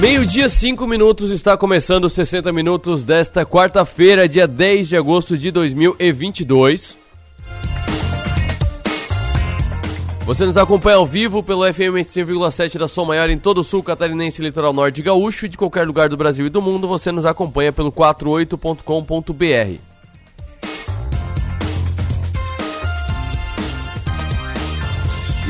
Meio-dia, 5 minutos, está começando os 60 minutos desta quarta-feira, dia 10 de agosto de 2022. Você nos acompanha ao vivo pelo FM 105,7 da Som Maior em todo o sul catarinense, litoral norte gaúcho e de qualquer lugar do Brasil e do mundo. Você nos acompanha pelo 48.com.br.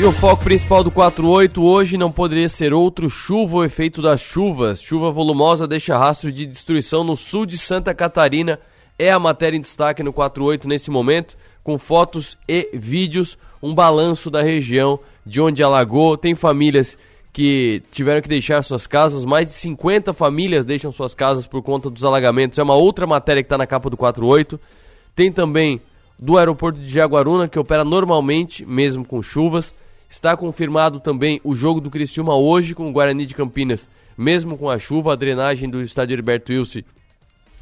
E o foco principal do 48 hoje não poderia ser outro chuva ou efeito das chuvas. Chuva volumosa deixa rastro de destruição no sul de Santa Catarina. É a matéria em destaque no 48 nesse momento, com fotos e vídeos, um balanço da região de onde alagou. Tem famílias que tiveram que deixar suas casas, mais de 50 famílias deixam suas casas por conta dos alagamentos. É uma outra matéria que está na capa do 48. Tem também do aeroporto de Jaguaruna, que opera normalmente, mesmo com chuvas. Está confirmado também o jogo do Criciúma hoje com o Guarani de Campinas, mesmo com a chuva, a drenagem do estádio Heriberto Wilson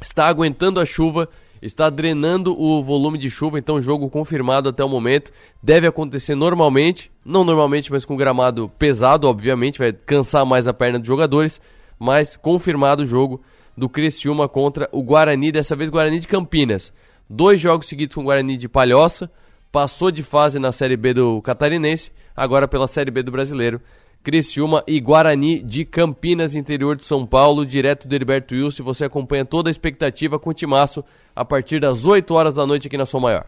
está aguentando a chuva, está drenando o volume de chuva, então jogo confirmado até o momento. Deve acontecer normalmente, não normalmente, mas com gramado pesado, obviamente, vai cansar mais a perna dos jogadores, mas confirmado o jogo do Criciúma contra o Guarani, dessa vez Guarani de Campinas. Dois jogos seguidos com o Guarani de Palhoça, passou de fase na Série B do Catarinense, agora pela Série B do Brasileiro. Criciúma e Guarani de Campinas, interior de São Paulo, direto do Heriberto Wilson. Você acompanha toda a expectativa com o Timaço a partir das 8 horas da noite aqui na Som Maior.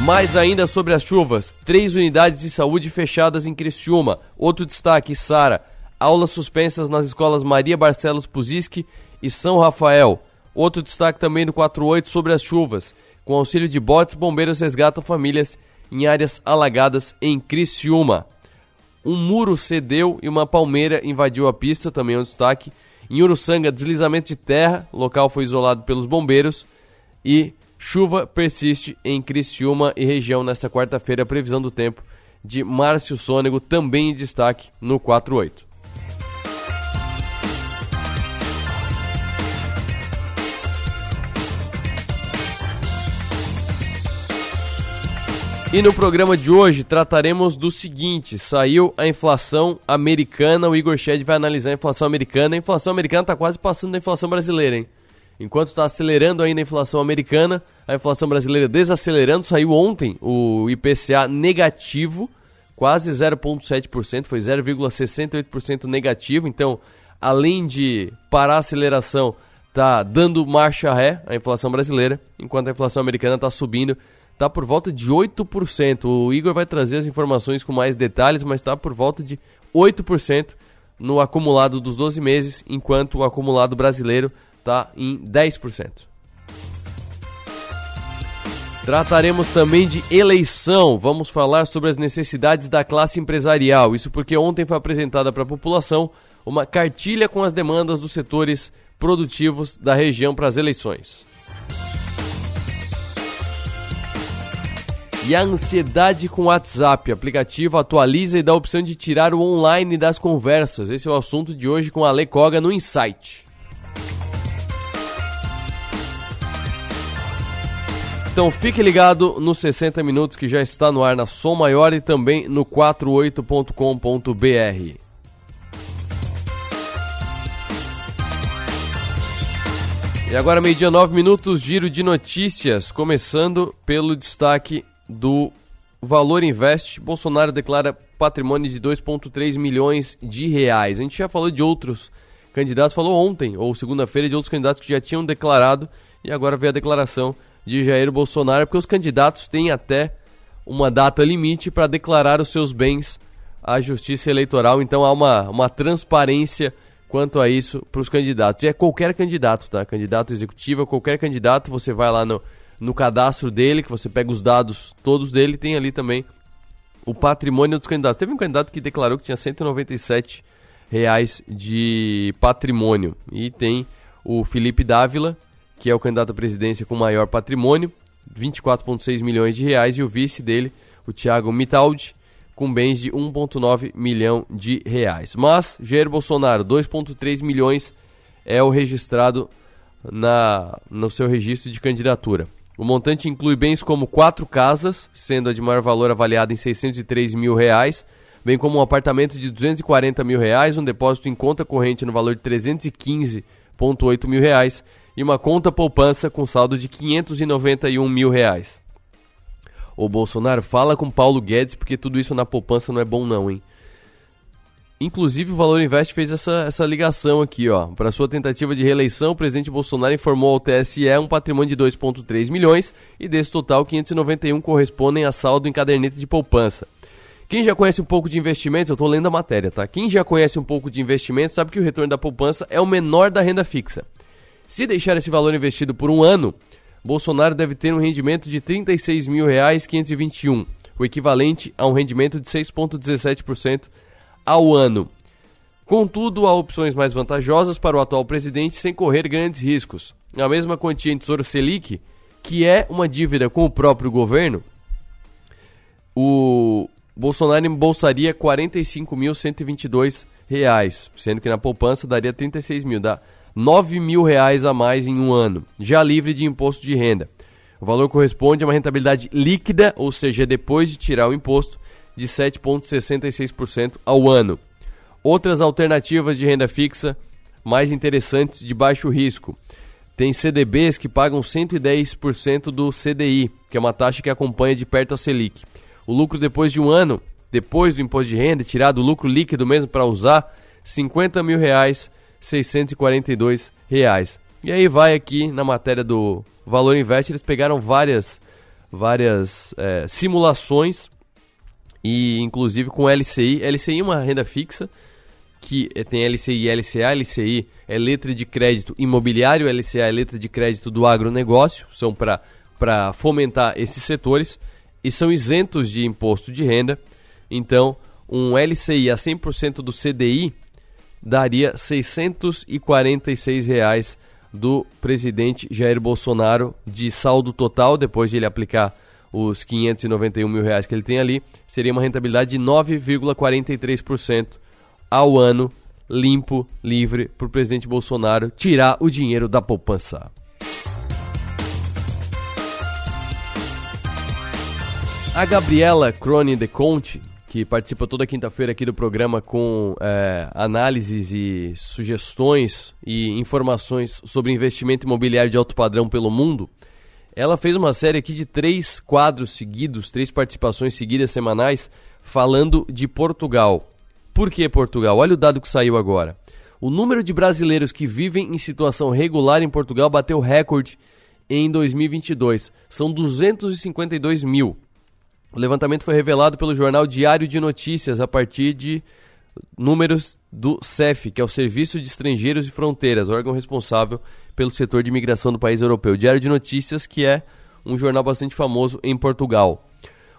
Mais ainda sobre as chuvas, três unidades de saúde fechadas em Criciúma. Outro destaque, Sara, aulas suspensas nas escolas Maria Barcelos Puziski e São Rafael. Outro destaque também do 48 sobre as chuvas. Com auxílio de botes, bombeiros resgatam famílias em áreas alagadas em Criciúma. Um muro cedeu e uma palmeira invadiu a pista, também é um destaque. Em Uruçanga, deslizamento de terra, local foi isolado pelos bombeiros. E chuva persiste em Criciúma e região nesta quarta-feira. Previsão do tempo de Márcio Sônego, também em destaque no 48. E no programa de hoje trataremos do seguinte: saiu a inflação americana, o Igor Shed vai analisar a inflação americana. A inflação americana está quase passando da inflação brasileira, hein? Enquanto está acelerando ainda a inflação americana, a inflação brasileira desacelerando. Saiu ontem o IPCA negativo, quase 0,7%, foi 0,68% negativo. Então, além de parar a aceleração, está dando marcha ré a inflação brasileira, enquanto a inflação americana está subindo está por volta de 8%. O Igor vai trazer as informações com mais detalhes, mas está por volta de 8% no acumulado dos 12 meses, enquanto o acumulado brasileiro está em 10%. Trataremos também de eleição. Vamos falar sobre as necessidades da classe empresarial. Isso porque ontem foi apresentada para a população uma cartilha com as demandas dos setores produtivos da região para as eleições. E a ansiedade com o WhatsApp. O aplicativo atualiza e dá a opção de tirar o online das conversas. Esse é o assunto de hoje com a Ale Koga no Insight. Então fique ligado nos 60 minutos que já está no ar na Som Maior e também no 48.com.br. E agora, meio-dia, 9 minutos, giro de notícias, começando pelo destaque do Valor Invest, Bolsonaro declara patrimônio de 2,3 milhões de reais. A gente já falou de outros candidatos, falou ontem ou segunda-feira de outros candidatos que já tinham declarado e agora veio a declaração de Jair Bolsonaro, porque os candidatos têm até uma data limite para declarar os seus bens à Justiça Eleitoral, então há uma, uma transparência quanto a isso para os candidatos. E é qualquer candidato, tá? Candidato executivo, qualquer candidato, você vai lá no no cadastro dele, que você pega os dados todos dele, tem ali também o patrimônio dos candidatos. Teve um candidato que declarou que tinha 197 reais de patrimônio. E tem o Felipe Dávila, que é o candidato à presidência com maior patrimônio, 24,6 milhões de reais, e o vice dele, o Thiago Mitaldi, com bens de 1,9 milhão de reais. Mas Jair Bolsonaro, 2,3 milhões é o registrado na, no seu registro de candidatura. O montante inclui bens como quatro casas, sendo a de maior valor avaliada em 603 mil reais, bem como um apartamento de 240 mil reais, um depósito em conta corrente no valor de 315,8 mil reais e uma conta poupança com saldo de 591 mil reais. O Bolsonaro fala com Paulo Guedes porque tudo isso na poupança não é bom não, hein? Inclusive, o Valor Invest fez essa, essa ligação aqui, ó. Para sua tentativa de reeleição, o presidente Bolsonaro informou ao TSE um patrimônio de 2,3 milhões e desse total, 591 correspondem a saldo em caderneta de poupança. Quem já conhece um pouco de investimentos, eu estou lendo a matéria, tá? Quem já conhece um pouco de investimentos sabe que o retorno da poupança é o menor da renda fixa. Se deixar esse valor investido por um ano, Bolsonaro deve ter um rendimento de R$ 36.521, o equivalente a um rendimento de 6,17% ao ano. Contudo, há opções mais vantajosas para o atual presidente sem correr grandes riscos. A mesma quantia em Tesouro Selic, que é uma dívida com o próprio governo, o Bolsonaro embolsaria R$ 45.122, sendo que na poupança daria 36 mil, dá 9 mil reais a mais em um ano, já livre de imposto de renda. O valor corresponde a uma rentabilidade líquida, ou seja, depois de tirar o imposto, de 7,66% ao ano. Outras alternativas de renda fixa mais interessantes de baixo risco. Tem CDBs que pagam 110% do CDI, que é uma taxa que acompanha de perto a Selic. O lucro depois de um ano, depois do imposto de renda, tirado o lucro líquido mesmo para usar, 50 mil reais, 642 reais. E aí vai aqui na matéria do Valor Invest, eles pegaram várias, várias é, simulações e inclusive com LCI. LCI é uma renda fixa que eh, tem LCI e LCA. LCI é letra de crédito imobiliário, LCA é letra de crédito do agronegócio, são para fomentar esses setores e são isentos de imposto de renda. Então, um LCI a 100% do CDI daria 646 reais do presidente Jair Bolsonaro de saldo total depois de ele aplicar os 591 mil reais que ele tem ali, seria uma rentabilidade de 9,43% ao ano, limpo, livre, para o presidente Bolsonaro tirar o dinheiro da poupança. A Gabriela Crone de Conte, que participa toda quinta-feira aqui do programa com é, análises e sugestões e informações sobre investimento imobiliário de alto padrão pelo mundo, ela fez uma série aqui de três quadros seguidos, três participações seguidas semanais, falando de Portugal. Por que Portugal? Olha o dado que saiu agora. O número de brasileiros que vivem em situação regular em Portugal bateu recorde em 2022. São 252 mil. O levantamento foi revelado pelo jornal Diário de Notícias a partir de números do CEF, que é o Serviço de Estrangeiros e Fronteiras, órgão responsável pelo setor de imigração do país europeu. Diário de Notícias, que é um jornal bastante famoso em Portugal.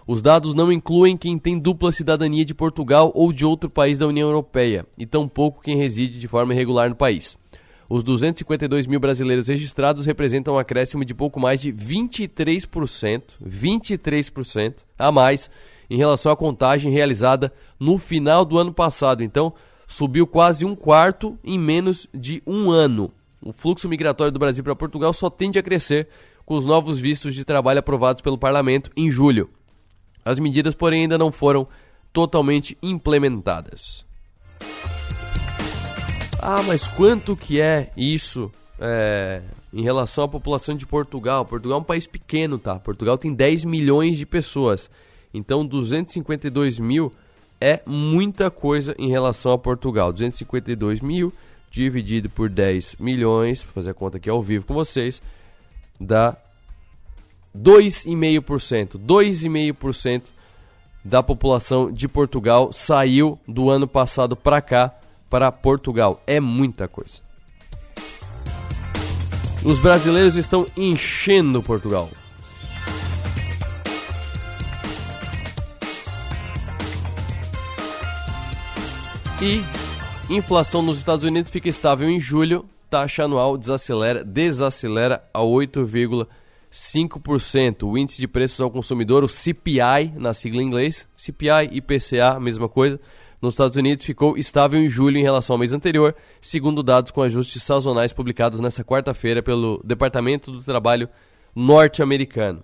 Os dados não incluem quem tem dupla cidadania de Portugal ou de outro país da União Europeia, e tampouco quem reside de forma irregular no país. Os 252 mil brasileiros registrados representam um acréscimo de pouco mais de 23%, 23% a mais em relação à contagem realizada no final do ano passado. Então, subiu quase um quarto em menos de um ano o fluxo migratório do Brasil para Portugal só tende a crescer com os novos vistos de trabalho aprovados pelo parlamento em julho. As medidas, porém, ainda não foram totalmente implementadas. Ah, mas quanto que é isso é, em relação à população de Portugal? Portugal é um país pequeno, tá? Portugal tem 10 milhões de pessoas. Então, 252 mil é muita coisa em relação a Portugal. 252 mil dividido por 10 milhões, vou fazer a conta aqui ao vivo com vocês, dá 2,5%. 2,5% da população de Portugal saiu do ano passado para cá, para Portugal. É muita coisa. Os brasileiros estão enchendo Portugal. E Inflação nos Estados Unidos fica estável em julho, taxa anual desacelera, desacelera a 8,5%. O índice de preços ao consumidor, o CPI, na sigla em inglês, CPI, IPCA, mesma coisa, nos Estados Unidos ficou estável em julho em relação ao mês anterior, segundo dados com ajustes sazonais publicados nesta quarta-feira pelo Departamento do Trabalho norte-americano.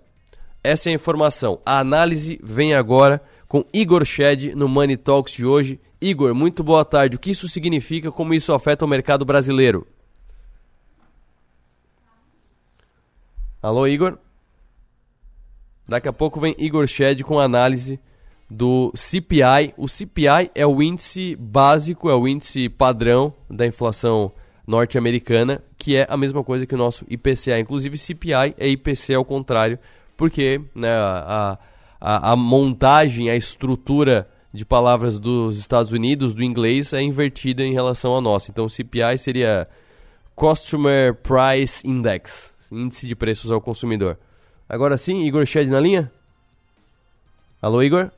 Essa é a informação. A análise vem agora com Igor Shed no Money Talks de hoje. Igor, muito boa tarde. O que isso significa? Como isso afeta o mercado brasileiro? Alô, Igor? Daqui a pouco vem Igor Shed com análise do CPI. O CPI é o índice básico, é o índice padrão da inflação norte-americana, que é a mesma coisa que o nosso IPCA. Inclusive, CPI é IPC ao contrário, porque né, a, a, a montagem, a estrutura de palavras dos Estados Unidos, do inglês, é invertida em relação à nossa. Então, o CPI seria Customer Price Index, índice de preços ao consumidor. Agora sim, Igor Shed na linha? Alô, Igor?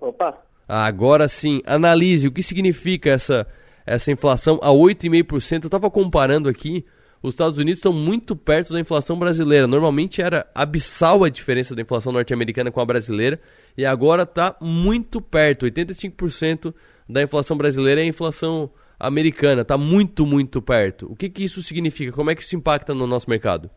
Opa. Agora sim, analise o que significa essa, essa inflação a 8,5%. Eu estava comparando aqui, os Estados Unidos estão muito perto da inflação brasileira. Normalmente era abissal a diferença da inflação norte-americana com a brasileira, e agora está muito perto. 85% da inflação brasileira é a inflação americana, está muito, muito perto. O que, que isso significa? Como é que isso impacta no nosso mercado?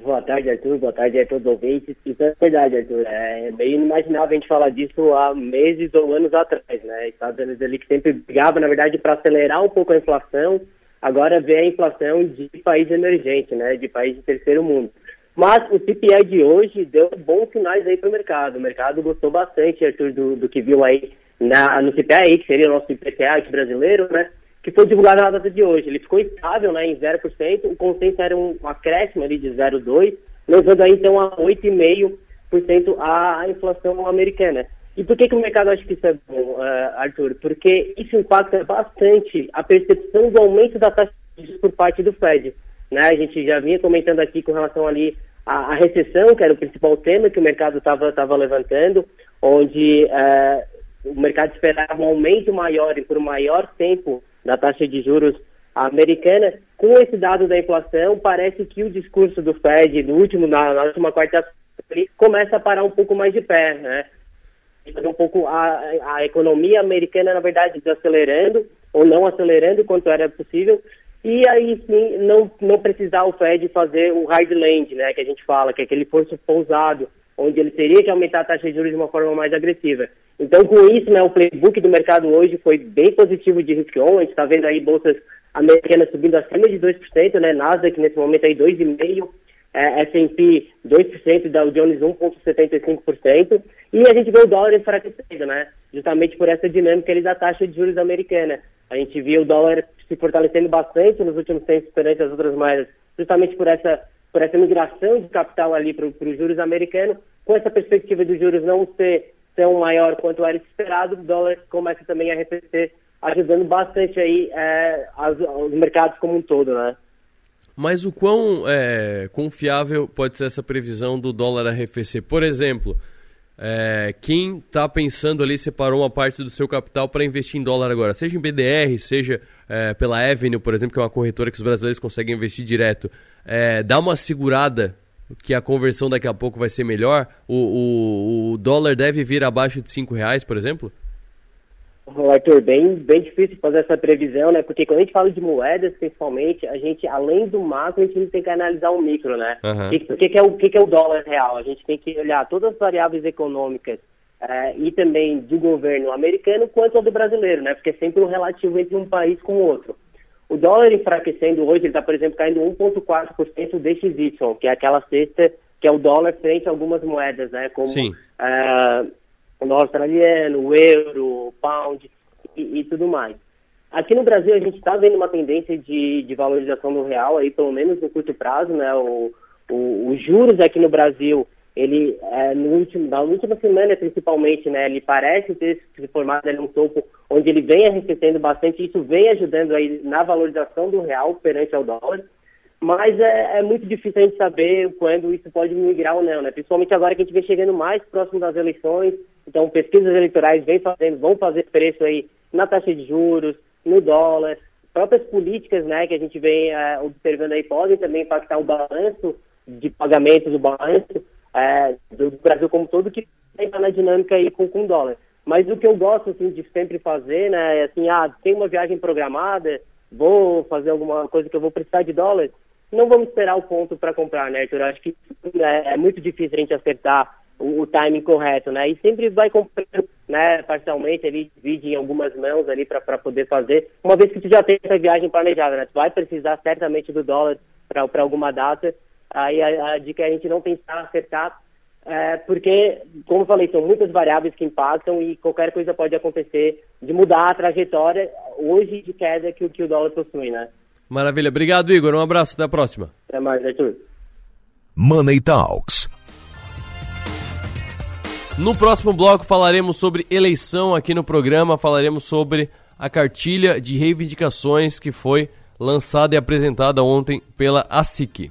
Boa tarde, Arthur. Boa tarde a todos os ouvintes. Isso é verdade, Arthur. É meio inimaginável a gente falar disso há meses ou anos atrás, né? Estados Unidos ali que sempre brigava, na verdade, para acelerar um pouco a inflação, agora vê a inflação de país emergente, né? De país de terceiro mundo. Mas o CPI de hoje deu bons sinais aí para o mercado. O mercado gostou bastante, Arthur, do, do que viu aí na, no CPI, que seria o nosso IPCA aqui brasileiro, né? que foi divulgado na data de hoje. Ele ficou estável né, em 0%, o consenso era um acréscimo ali de 0,2%, levando aí então a 8,5% a inflação americana. E por que, que o mercado acha que isso é bom, uh, Arthur? Porque isso impacta bastante a percepção do aumento da taxa de juros por parte do Fed. Né? A gente já vinha comentando aqui com relação ali à, à recessão, que era o principal tema que o mercado estava levantando, onde uh, o mercado esperava um aumento maior e por maior tempo da taxa de juros americana. Com esse dado da inflação, parece que o discurso do Fed no último, na, na última quarta-feira começa a parar um pouco mais de pé, né? Um pouco a, a economia americana, na verdade, desacelerando ou não acelerando quanto era possível, e aí sim não, não precisar o Fed fazer o hard land, né, que a gente fala, que é aquele forço pousado, onde ele teria que aumentar a taxa de juros de uma forma mais agressiva. Então, com isso, né, o playbook do mercado hoje foi bem positivo de risk on. A gente está vendo aí bolsas americanas subindo acima de 2%, né? Nasdaq nesse momento aí 2,5%, é, S&P 2%, Dow Jones 1,75%. E a gente vê o dólar enfraquecendo, né? Justamente por essa dinâmica ali da taxa de juros americana. A gente viu o dólar se fortalecendo bastante nos últimos tempos perante as outras moedas, justamente por essa por essa migração de capital ali para os juros americanos, com essa perspectiva dos juros não ser tão maior quanto era esperado, o dólar começa também a arrefecer, ajudando bastante aí é, as, os mercados como um todo, né? Mas o quão é, confiável pode ser essa previsão do dólar arrefecer? Por exemplo, é, quem está pensando ali separou uma parte do seu capital para investir em dólar agora, seja em BDR, seja é, pela Avenue, por exemplo, que é uma corretora que os brasileiros conseguem investir direto, é, dá uma segurada que a conversão daqui a pouco vai ser melhor, o, o, o dólar deve vir abaixo de cinco reais, por exemplo? Arthur, bem, bem difícil fazer essa previsão, né? Porque quando a gente fala de moedas, principalmente, a gente, além do macro, a gente tem que analisar o micro, né? Uhum. O que, que, é o que, que é o dólar real? A gente tem que olhar todas as variáveis econômicas é, e também do governo americano quanto ao do brasileiro, né? Porque é sempre um relativo entre um país com o outro. O dólar enfraquecendo hoje, ele está, por exemplo, caindo 1,4% DXY, que é aquela cesta que é o dólar frente a algumas moedas, né? Como uh, o dólar australiano, o euro, o pound e, e, tudo mais. Aqui no Brasil, a gente está vendo uma tendência de, de valorização do real, aí, pelo menos no curto prazo, né? O, o, os juros aqui no Brasil ele é, no último, na última semana principalmente, né, ele parece ter se formado ali um topo onde ele vem arrefecendo bastante, isso vem ajudando aí na valorização do real perante ao dólar, mas é, é, muito difícil a gente saber quando isso pode migrar ou não, né, principalmente agora que a gente vem chegando mais próximo das eleições, então pesquisas eleitorais vem fazendo, vão fazer preço aí na taxa de juros, no dólar, próprias políticas, né, que a gente vem é, observando aí podem também impactar o balanço de pagamentos, o balanço é, do Brasil como todo que está na dinâmica aí com, com o dólar. Mas o que eu gosto assim, de sempre fazer, né, é assim, ah, tem uma viagem programada, vou fazer alguma coisa que eu vou precisar de dólar, não vamos esperar o ponto para comprar, né, Arthur? Acho que é, é, muito difícil a gente acertar o, o timing correto, né? E sempre vai comprando, né, parcialmente, ele divide em algumas mãos ali para poder fazer. Uma vez que tu já tem essa viagem planejada, né? Tu vai precisar certamente do dólar para alguma data. Aí a, a dica é a gente não tentar acertar, é, porque, como eu falei, são muitas variáveis que impactam e qualquer coisa pode acontecer de mudar a trajetória hoje de queda que, que o dólar possui, né? Maravilha. Obrigado, Igor. Um abraço. Até a próxima. Até mais, Arthur. Money Talks. No próximo bloco falaremos sobre eleição aqui no programa, falaremos sobre a cartilha de reivindicações que foi lançada e apresentada ontem pela ASIC.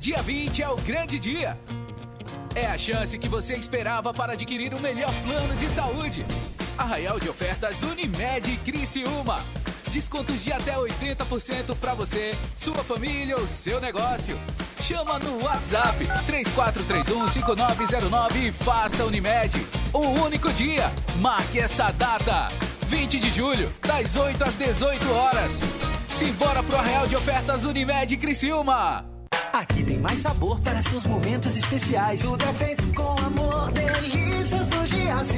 Dia 20 é o grande dia. É a chance que você esperava para adquirir o melhor plano de saúde. Arraial de ofertas Unimed Criciúma. Descontos de até 80% para você, sua família ou seu negócio. Chama no WhatsApp 3431-5909 e faça Unimed. Um único dia. Marque essa data. 20 de julho, das 8 às 18 horas. Simbora pro Arraial de Ofertas Unimed Criciúma. Aqui tem mais sabor para seus momentos especiais. Tudo é feito com amor, delícias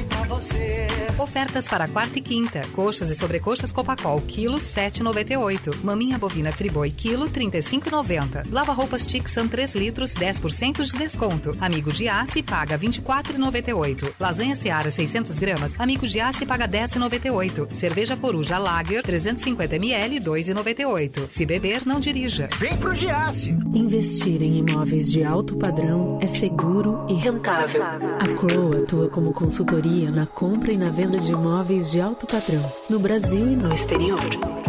pra você. Ofertas para quarta e quinta. Coxas e sobrecoxas Copacol, quilo 7,98. Maminha bovina Friboi, quilo 35,90. Lava roupas Tixan 3 litros, 10% de desconto. Amigo Giasse paga 24,98. Lasanha Seara 600 gramas. Amigo Giasse paga 10,98. Cerveja Coruja Lager 350 ml 2,98. Se beber, não dirija. Vem pro Giasse. Investir em imóveis de alto padrão é seguro e rentável. A Crow atua como consultoria na compra e na venda de imóveis de alto padrão, no Brasil e no exterior.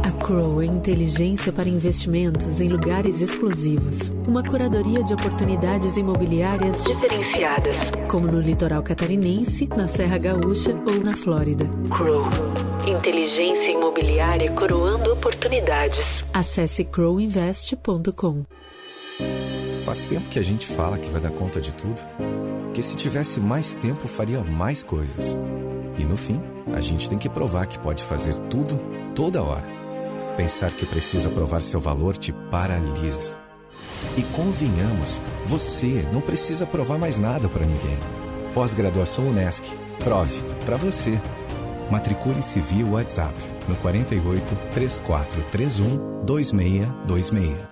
A Crow é inteligência para investimentos em lugares exclusivos. Uma curadoria de oportunidades imobiliárias diferenciadas, como no litoral catarinense, na Serra Gaúcha ou na Flórida. Crow. Inteligência imobiliária coroando oportunidades. Acesse crowinvest.com. Faz tempo que a gente fala que vai dar conta de tudo. Que se tivesse mais tempo, faria mais coisas. E no fim, a gente tem que provar que pode fazer tudo, toda hora. Pensar que precisa provar seu valor te paralisa. E convenhamos, você não precisa provar mais nada para ninguém. Pós-graduação Unesc. Prove para você. Matricule-se via WhatsApp no 48 3431 2626.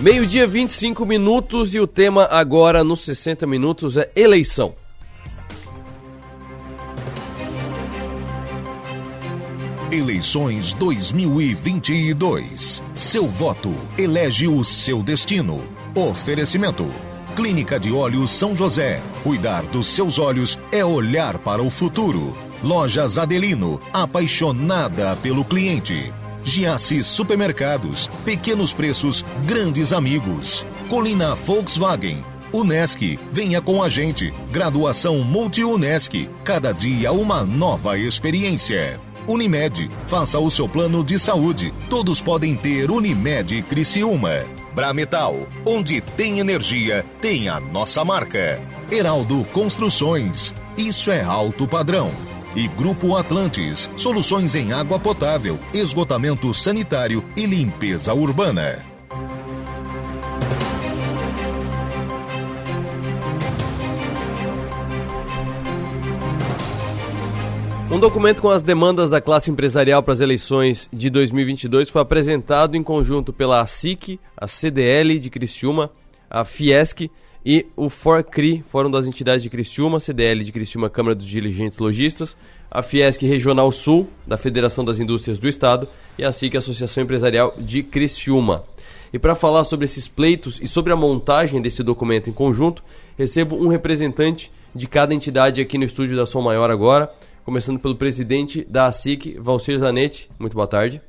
Meio-dia, 25 minutos e o tema agora nos 60 minutos é eleição. Eleições 2022. Seu voto elege o seu destino. Oferecimento. Clínica de Olhos São José. Cuidar dos seus olhos é olhar para o futuro. Lojas Adelino. Apaixonada pelo cliente. Giasse Supermercados. Pequenos preços, grandes amigos. Colina Volkswagen. Unesc, venha com a gente. Graduação Multi-Unesc. Cada dia uma nova experiência. Unimed, faça o seu plano de saúde. Todos podem ter Unimed Criciúma. Brametal, onde tem energia, tem a nossa marca. Heraldo Construções, isso é alto padrão. E Grupo Atlantes, soluções em água potável, esgotamento sanitário e limpeza urbana. Um documento com as demandas da classe empresarial para as eleições de 2022 foi apresentado em conjunto pela ASIC, a CDL de Criciúma, a Fiesc e o FORCRI, Fórum das Entidades de Criciúma, CDL de Criciúma, Câmara dos Diligentes Logistas, a Fiesc Regional Sul, da Federação das Indústrias do Estado, e a SIC, Associação Empresarial de Criciúma. E para falar sobre esses pleitos e sobre a montagem desse documento em conjunto, recebo um representante de cada entidade aqui no estúdio da Som Maior agora, começando pelo presidente da ASIC, Valcir Zanetti. Muito boa tarde.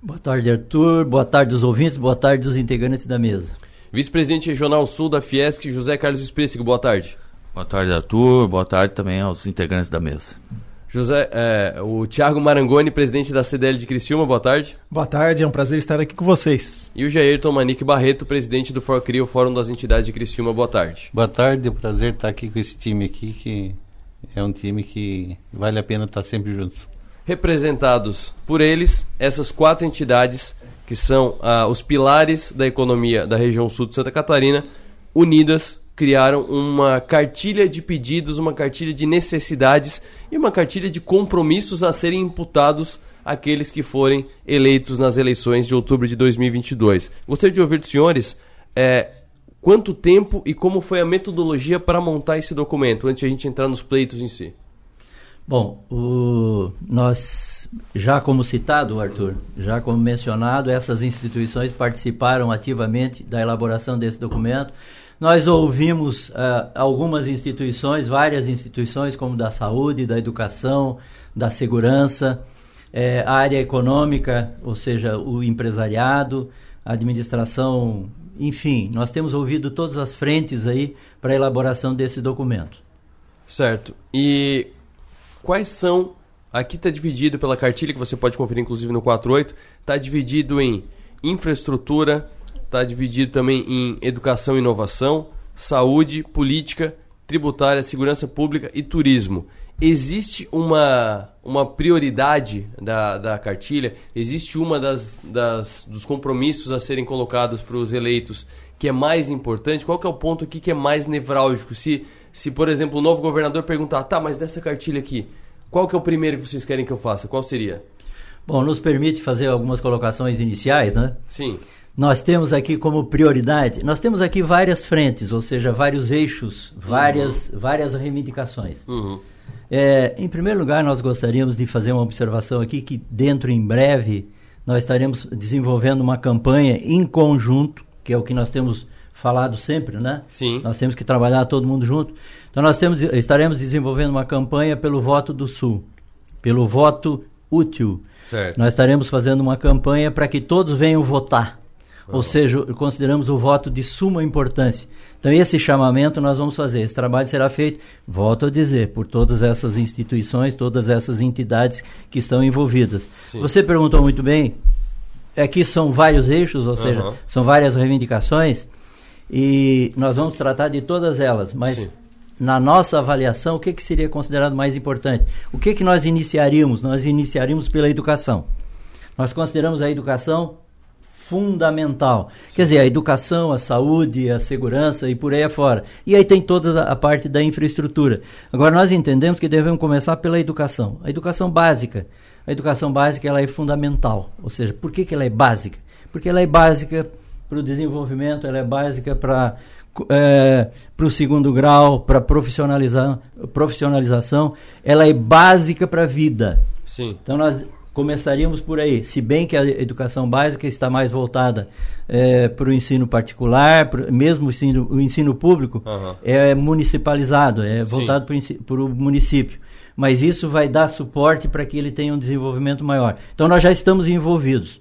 Boa tarde, Arthur. Boa tarde aos ouvintes. Boa tarde aos integrantes da mesa. Vice-presidente regional sul da Fiesc, José Carlos Espressigo. Boa tarde. Boa tarde, Arthur. Boa tarde também aos integrantes da mesa. José, é, o Thiago Marangoni, presidente da CDL de Criciúma, boa tarde. Boa tarde, é um prazer estar aqui com vocês. E o Jairton Manique Barreto, presidente do ForCria, o Fórum das Entidades de Criciúma, boa tarde. Boa tarde, é um prazer estar aqui com esse time aqui, que é um time que vale a pena estar sempre juntos. Representados por eles, essas quatro entidades que são ah, os pilares da economia da região sul de Santa Catarina, unidas criaram uma cartilha de pedidos, uma cartilha de necessidades e uma cartilha de compromissos a serem imputados àqueles que forem eleitos nas eleições de outubro de 2022. Gostaria de ouvir dos senhores é, quanto tempo e como foi a metodologia para montar esse documento, antes de a gente entrar nos pleitos em si. Bom, o, nós, já como citado, Arthur, já como mencionado, essas instituições participaram ativamente da elaboração desse documento. Nós ouvimos uh, algumas instituições, várias instituições, como da saúde, da educação, da segurança, eh, a área econômica, ou seja, o empresariado, a administração, enfim, nós temos ouvido todas as frentes aí para a elaboração desse documento. Certo. E quais são. Aqui está dividido pela cartilha, que você pode conferir inclusive no 48, está dividido em infraestrutura, está dividido também em educação e inovação, saúde, política, tributária, segurança pública e turismo. Existe uma, uma prioridade da, da cartilha? Existe uma das, das dos compromissos a serem colocados para os eleitos que é mais importante? Qual que é o ponto aqui que é mais nevrálgico? Se, se por exemplo, o novo governador perguntar, tá, mas dessa cartilha aqui, qual que é o primeiro que vocês querem que eu faça? Qual seria? Bom, nos permite fazer algumas colocações iniciais, né? Sim. Nós temos aqui como prioridade, nós temos aqui várias frentes, ou seja, vários eixos, várias, uhum. várias reivindicações. Uhum. É, em primeiro lugar, nós gostaríamos de fazer uma observação aqui que dentro em breve nós estaremos desenvolvendo uma campanha em conjunto, que é o que nós temos falado sempre, né? Sim. Nós temos que trabalhar todo mundo junto. Então nós temos, estaremos desenvolvendo uma campanha pelo voto do Sul, pelo voto útil. Certo. Nós estaremos fazendo uma campanha para que todos venham votar. Ou seja, consideramos o voto de suma importância. Então, esse chamamento nós vamos fazer. Esse trabalho será feito, volto a dizer, por todas essas instituições, todas essas entidades que estão envolvidas. Sim. Você perguntou muito bem, aqui são vários eixos, ou seja, Aham. são várias reivindicações, e nós vamos tratar de todas elas, mas Sim. Na nossa avaliação, o que, que seria considerado mais importante? O que, que nós iniciaríamos? Nós iniciaríamos pela educação. Nós consideramos a educação fundamental. Quer dizer, a educação, a saúde, a segurança e por aí afora. E aí tem toda a parte da infraestrutura. Agora, nós entendemos que devemos começar pela educação. A educação básica. A educação básica ela é fundamental. Ou seja, por que, que ela é básica? Porque ela é básica para o desenvolvimento, ela é básica para é, para o segundo grau, para profissionaliza profissionalização, ela é básica para a vida. Sim. Então nós começaríamos por aí, se bem que a educação básica está mais voltada é, para o ensino particular, pro, mesmo o ensino, o ensino público Aham. é municipalizado, é voltado para o município. Mas isso vai dar suporte para que ele tenha um desenvolvimento maior. Então nós já estamos envolvidos.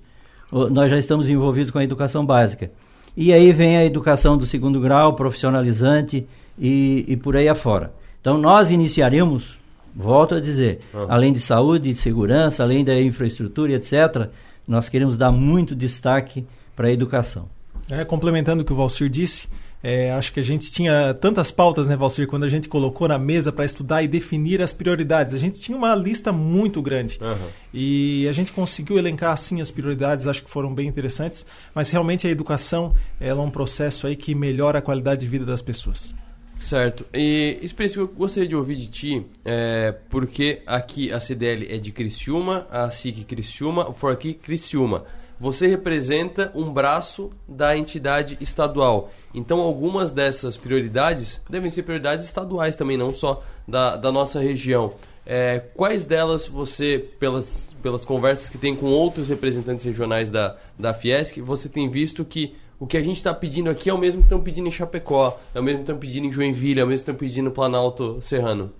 Nós já estamos envolvidos com a educação básica. E aí vem a educação do segundo grau, profissionalizante e, e por aí afora. Então nós iniciaremos, volto a dizer, Aham. além de saúde, de segurança, além da infraestrutura etc., nós queremos dar muito destaque para a educação. É, complementando o que o Valcir disse, é, acho que a gente tinha tantas pautas, né, Valcir, quando a gente colocou na mesa para estudar e definir as prioridades. A gente tinha uma lista muito grande. Aham. E a gente conseguiu elencar assim as prioridades, acho que foram bem interessantes, mas realmente a educação ela é um processo aí que melhora a qualidade de vida das pessoas. Certo. E, Espírito, eu gostaria de ouvir de ti, é, porque aqui a CDL é de Criciúma, a SIC Criciúma, o Forqui Criciúma. Você representa um braço da entidade estadual. Então, algumas dessas prioridades devem ser prioridades estaduais também, não só da, da nossa região. É, quais delas você, pelas, pelas conversas que tem com outros representantes regionais da, da Fiesc, você tem visto que o que a gente está pedindo aqui é o mesmo que estão pedindo em Chapecó, é o mesmo que estão pedindo em Joinville, é o mesmo que estão pedindo no Planalto Serrano?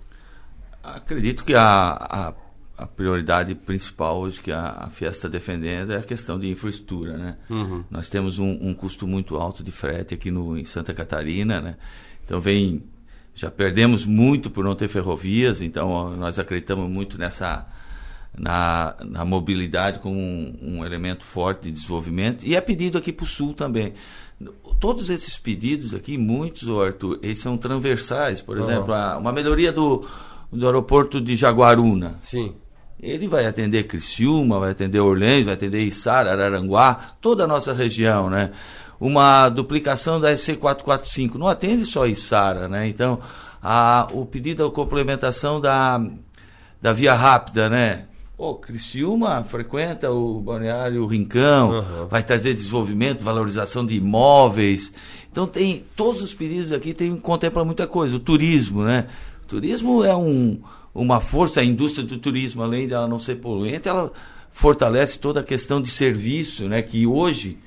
Acredito que a, a, a prioridade principal hoje que a, a Fiesta está defendendo é a questão de infraestrutura, né? Uhum. Nós temos um, um custo muito alto de frete aqui no, em Santa Catarina, né? Então vem, já perdemos muito por não ter ferrovias, então nós acreditamos muito nessa na, na mobilidade como um, um elemento forte de desenvolvimento e é pedido aqui para o Sul também. Todos esses pedidos aqui, muitos, Arthur, eles são transversais. Por Aham. exemplo, a- uma melhoria do, do aeroporto de Jaguaruna. Sim. Ele vai atender Criciúma, vai atender Orleans, vai atender Içara, Araranguá, toda a nossa região, né? Uma duplicação da SC445, não atende só Içara, né? Então, a, o pedido da complementação da, da via rápida, né? Pô, Criciúma frequenta o Balneário Rincão, Aham. vai trazer desenvolvimento, valorização de imóveis. Então tem todos os pedidos aqui tem contempla muita coisa. O turismo, né? O turismo é um, uma força, a indústria do turismo, além de ela não ser poluente, ela fortalece toda a questão de serviço, né? Que hoje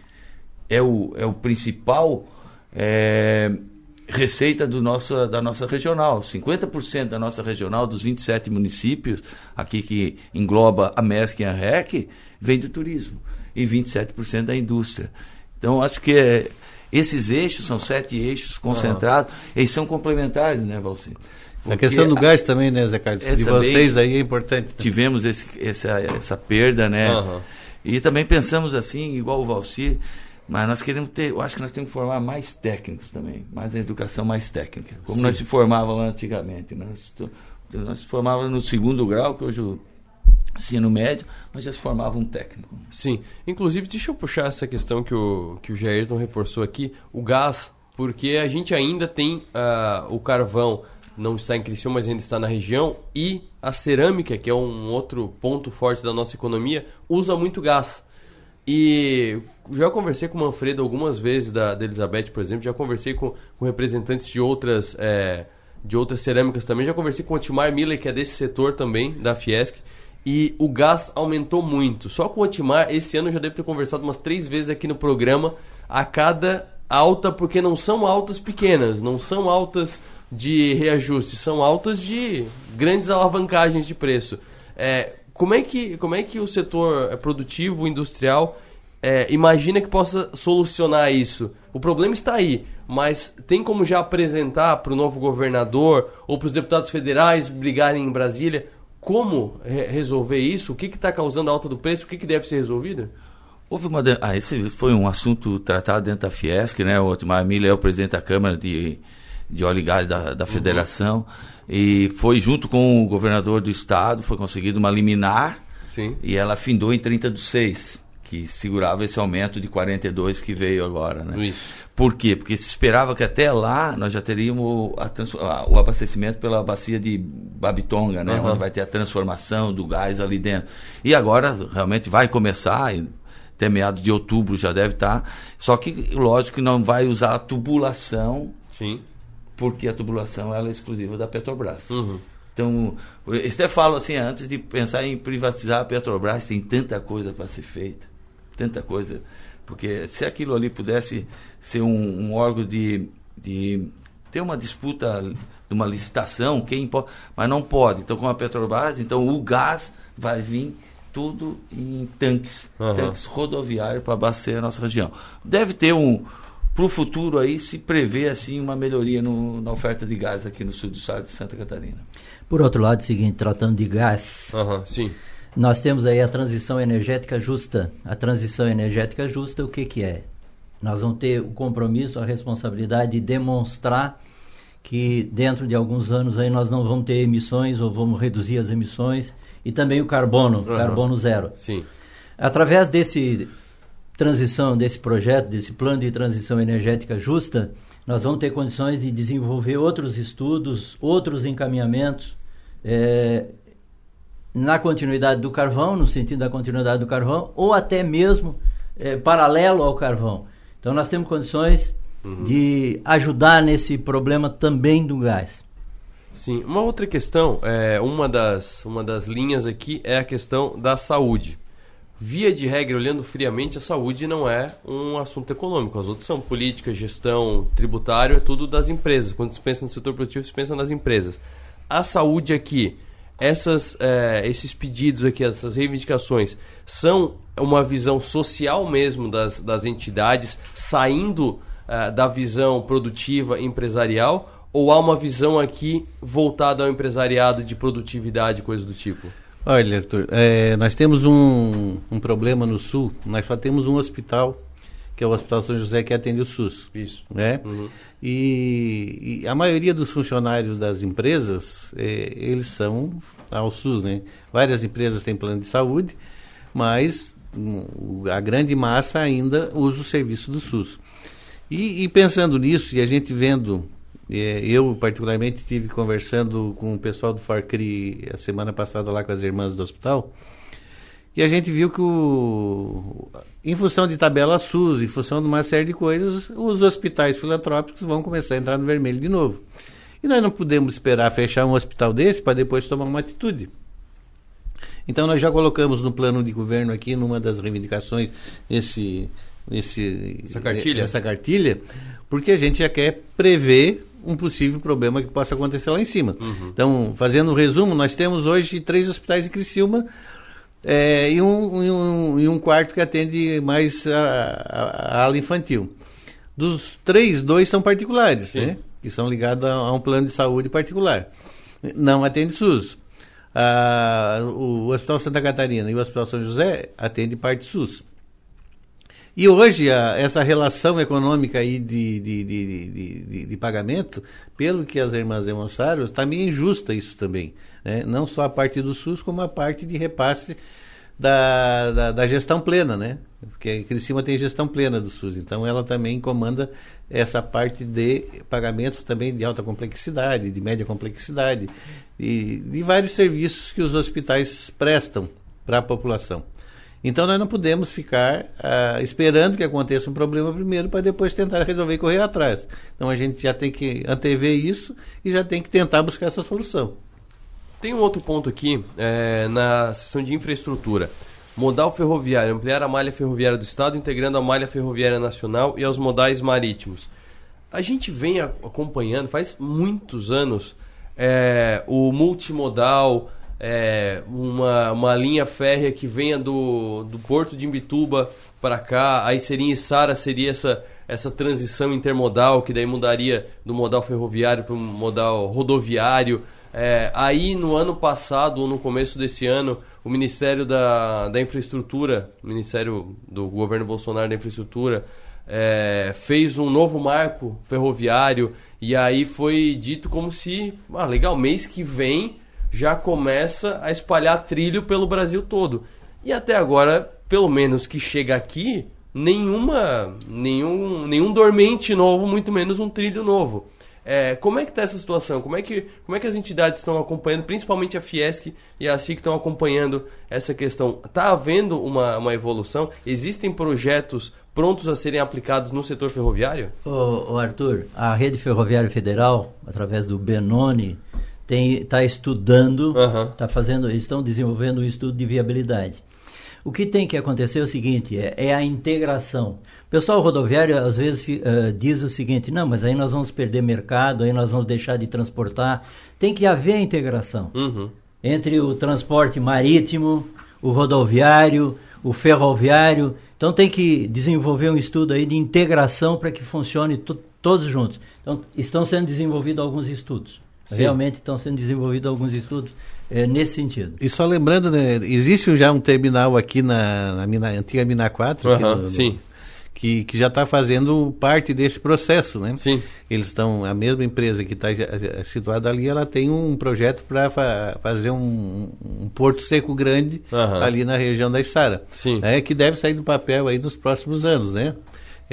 é o, é o principal é, receita do nosso, da nossa regional. 50% da nossa regional, dos 27 municípios, aqui que engloba a MESC e a REC, vem do turismo. E 27% da indústria. Então, acho que é, esses eixos, são sete eixos concentrados, eles são complementares, né, Valci? A questão do gás também, né, Zé Carlos? De vocês aí é importante. Tivemos esse, essa, essa perda, né? Aham. E também pensamos assim, igual o Valcir, mas nós queremos ter, eu acho que nós temos que formar mais técnicos também, mais a educação mais técnica, como Sim. nós se formávamos antigamente. né? Nós, nós se formávamos no segundo grau, que hoje o ensino médio, mas já se formava um técnico. Sim. Inclusive, deixa eu puxar essa questão que o, que o Jairton reforçou aqui, o gás, porque a gente ainda tem ah, o carvão, não está em Criciúma, mas ainda está na região, e a cerâmica, que é um outro ponto forte da nossa economia, usa muito gás. E já conversei com o Manfredo algumas vezes da, da Elizabeth, por exemplo, já conversei com, com representantes de outras, eh, de outras cerâmicas também, já conversei com o Otimar Miller, que é desse setor também, da Fiesc, e o gás aumentou muito. Só com o esse ano eu já devo ter conversado umas três vezes aqui no programa. A cada, alta porque não são altas pequenas, não são altas de reajuste, são altas de grandes alavancagens de preço. É, como, é que, como é que o setor produtivo, industrial, é, imagina que possa solucionar isso? O problema está aí, mas tem como já apresentar para o novo governador ou para os deputados federais brigarem em Brasília como re resolver isso? O que está causando a alta do preço? O que, que deve ser resolvido? Houve uma. Ah, esse foi um assunto tratado dentro da Fiesc, né? O Otmar Milha é o presidente da Câmara de, de Óleo e Gás da, da Federação. Uhum. E foi junto com o governador do estado, foi conseguido uma liminar. Sim. E ela findou em 30 do 6 que segurava esse aumento de 42 que veio agora, né? Isso. Por quê? Porque se esperava que até lá nós já teríamos a, o abastecimento pela bacia de Babitonga, né? Uhum. Onde vai ter a transformação do gás ali dentro. E agora realmente vai começar, até meados de outubro já deve estar. Só que, lógico que não vai usar a tubulação. Sim. Porque a tubulação ela é exclusiva da Petrobras. Uhum. Então, eu até falo assim, antes de pensar em privatizar a Petrobras, tem tanta coisa para ser feita tanta coisa. Porque se aquilo ali pudesse ser um, um órgão de, de ter uma disputa de uma licitação, quem pode, mas não pode. Então, com a Petrobras, então o gás vai vir tudo em tanques, uhum. tanques rodoviários para abastecer a nossa região. Deve ter um para o futuro aí se prevê assim uma melhoria no, na oferta de gás aqui no sul do estado de Santa Catarina. Por outro lado, seguinte, tratando de gás, uhum, sim. Nós temos aí a transição energética justa. A transição energética justa, o que, que é? Nós vamos ter o compromisso, a responsabilidade de demonstrar que dentro de alguns anos aí nós não vamos ter emissões ou vamos reduzir as emissões e também o carbono, uhum. carbono zero. Sim. Através desse transição, desse projeto, desse plano de transição energética justa, nós vamos ter condições de desenvolver outros estudos, outros encaminhamentos, é, na continuidade do carvão, no sentido da continuidade do carvão, ou até mesmo é, paralelo ao carvão. Então nós temos condições uhum. de ajudar nesse problema também do gás. Sim, uma outra questão, é, uma, das, uma das linhas aqui é a questão da saúde. Via de regra, olhando friamente, a saúde não é um assunto econômico. As outras são política, gestão, tributário, é tudo das empresas. Quando se pensa no setor produtivo, se pensa nas empresas. A saúde aqui, essas, é, esses pedidos aqui, essas reivindicações, são uma visão social mesmo das, das entidades, saindo é, da visão produtiva empresarial, ou há uma visão aqui voltada ao empresariado de produtividade, coisa do tipo? Olha, Arthur, é, nós temos um, um problema no Sul, nós só temos um hospital que é o Hospital São José que atende o SUS. Isso. Né? Uhum. E, e, a maioria dos funcionários das empresas, é, eles são ao SUS, né? Várias empresas têm plano de saúde, mas um, a grande massa ainda usa o serviço do SUS. E, e pensando nisso, e a gente vendo, eu particularmente tive conversando com o pessoal do Farcri a semana passada lá com as irmãs do hospital, e a gente viu que, o, em função de tabela SUS, em função de uma série de coisas, os hospitais filantrópicos vão começar a entrar no vermelho de novo. E nós não podemos esperar fechar um hospital desse para depois tomar uma atitude. Então nós já colocamos no plano de governo aqui, numa das reivindicações, esse, esse, essa, cartilha. essa cartilha, porque a gente já quer prever um possível problema que possa acontecer lá em cima. Uhum. Então, fazendo um resumo, nós temos hoje três hospitais em Criciúma é, e, um, e, um, e um quarto que atende mais a, a, a ala infantil. Dos três, dois são particulares, né? que são ligados a, a, um plano de saúde particular. Não atende SUS. Ah, o Hospital Santa Catarina e o Hospital São José atende parte SUS. E hoje a, essa relação econômica aí de, de, de, de, de pagamento, pelo que as irmãs demonstraram, está meio injusta isso também. Né? Não só a parte do SUS, como a parte de repasse da, da, da gestão plena, né? Porque Criciúma tem gestão plena do SUS, então ela também comanda essa parte de pagamentos também de alta complexidade, de média complexidade, e de vários serviços que os hospitais prestam para a população. Então nós não podemos ficar ah, esperando que aconteça um problema primeiro para depois tentar resolver e correr atrás. Então a gente já tem que antever isso e já tem que tentar buscar essa solução. Tem um outro ponto aqui é, na seção de infraestrutura. Modal ferroviário, ampliar a malha ferroviária do Estado, integrando a malha ferroviária nacional e aos modais marítimos. A gente vem acompanhando, faz muitos anos, é, o multimodal, é, uma, uma linha férrea que venha do, do porto de Imbituba para cá, aí seria em Sara, seria essa, essa transição intermodal, que daí mudaria do modal ferroviário para o modal rodoviário. É, aí no ano passado, ou no começo desse ano, o Ministério da, da Infraestrutura, Ministério do governo Bolsonaro da Infraestrutura, é, fez um novo marco ferroviário e aí foi dito como se, ah, legal, mês que vem já começa a espalhar trilho pelo Brasil todo. E até agora, pelo menos que chega aqui, nenhuma, nenhum, nenhum dormente novo, muito menos um trilho novo. É, como é que está essa situação? Como é, que, como é que as entidades estão acompanhando, principalmente a Fiesc e a SIC estão acompanhando essa questão? Está havendo uma, uma evolução? Existem projetos prontos a serem aplicados no setor ferroviário? Ô, Arthur, a Rede Ferroviária Federal, através do Benoni, está estudando, tá fazendo, eles estão desenvolvendo um estudo de viabilidade. O que tem que acontecer é o seguinte, é, é a integração. O pessoal rodoviário às vezes eh, diz o seguinte, não, mas aí nós vamos perder mercado, aí nós vamos deixar de transportar. Tem que haver a integração Uhum. entre o transporte marítimo, o rodoviário, o ferroviário. Então tem que desenvolver um estudo aí de integração para que funcione to- todos juntos. Então estão sendo desenvolvidos alguns estudos. Sim. Realmente estão sendo desenvolvidos alguns estudos eh, nesse sentido. E só lembrando, né, existe já um terminal aqui na, na mina- antiga Mina 4, aqui Aham, no- no- sim. que, que já está fazendo parte desse processo, né? Sim. Eles estão, a mesma empresa que está situada ali, ela tem um projeto para fazer um, um porto seco grande Aham. ali na região da Estara. Sim. É, que deve sair do papel aí nos próximos anos, né?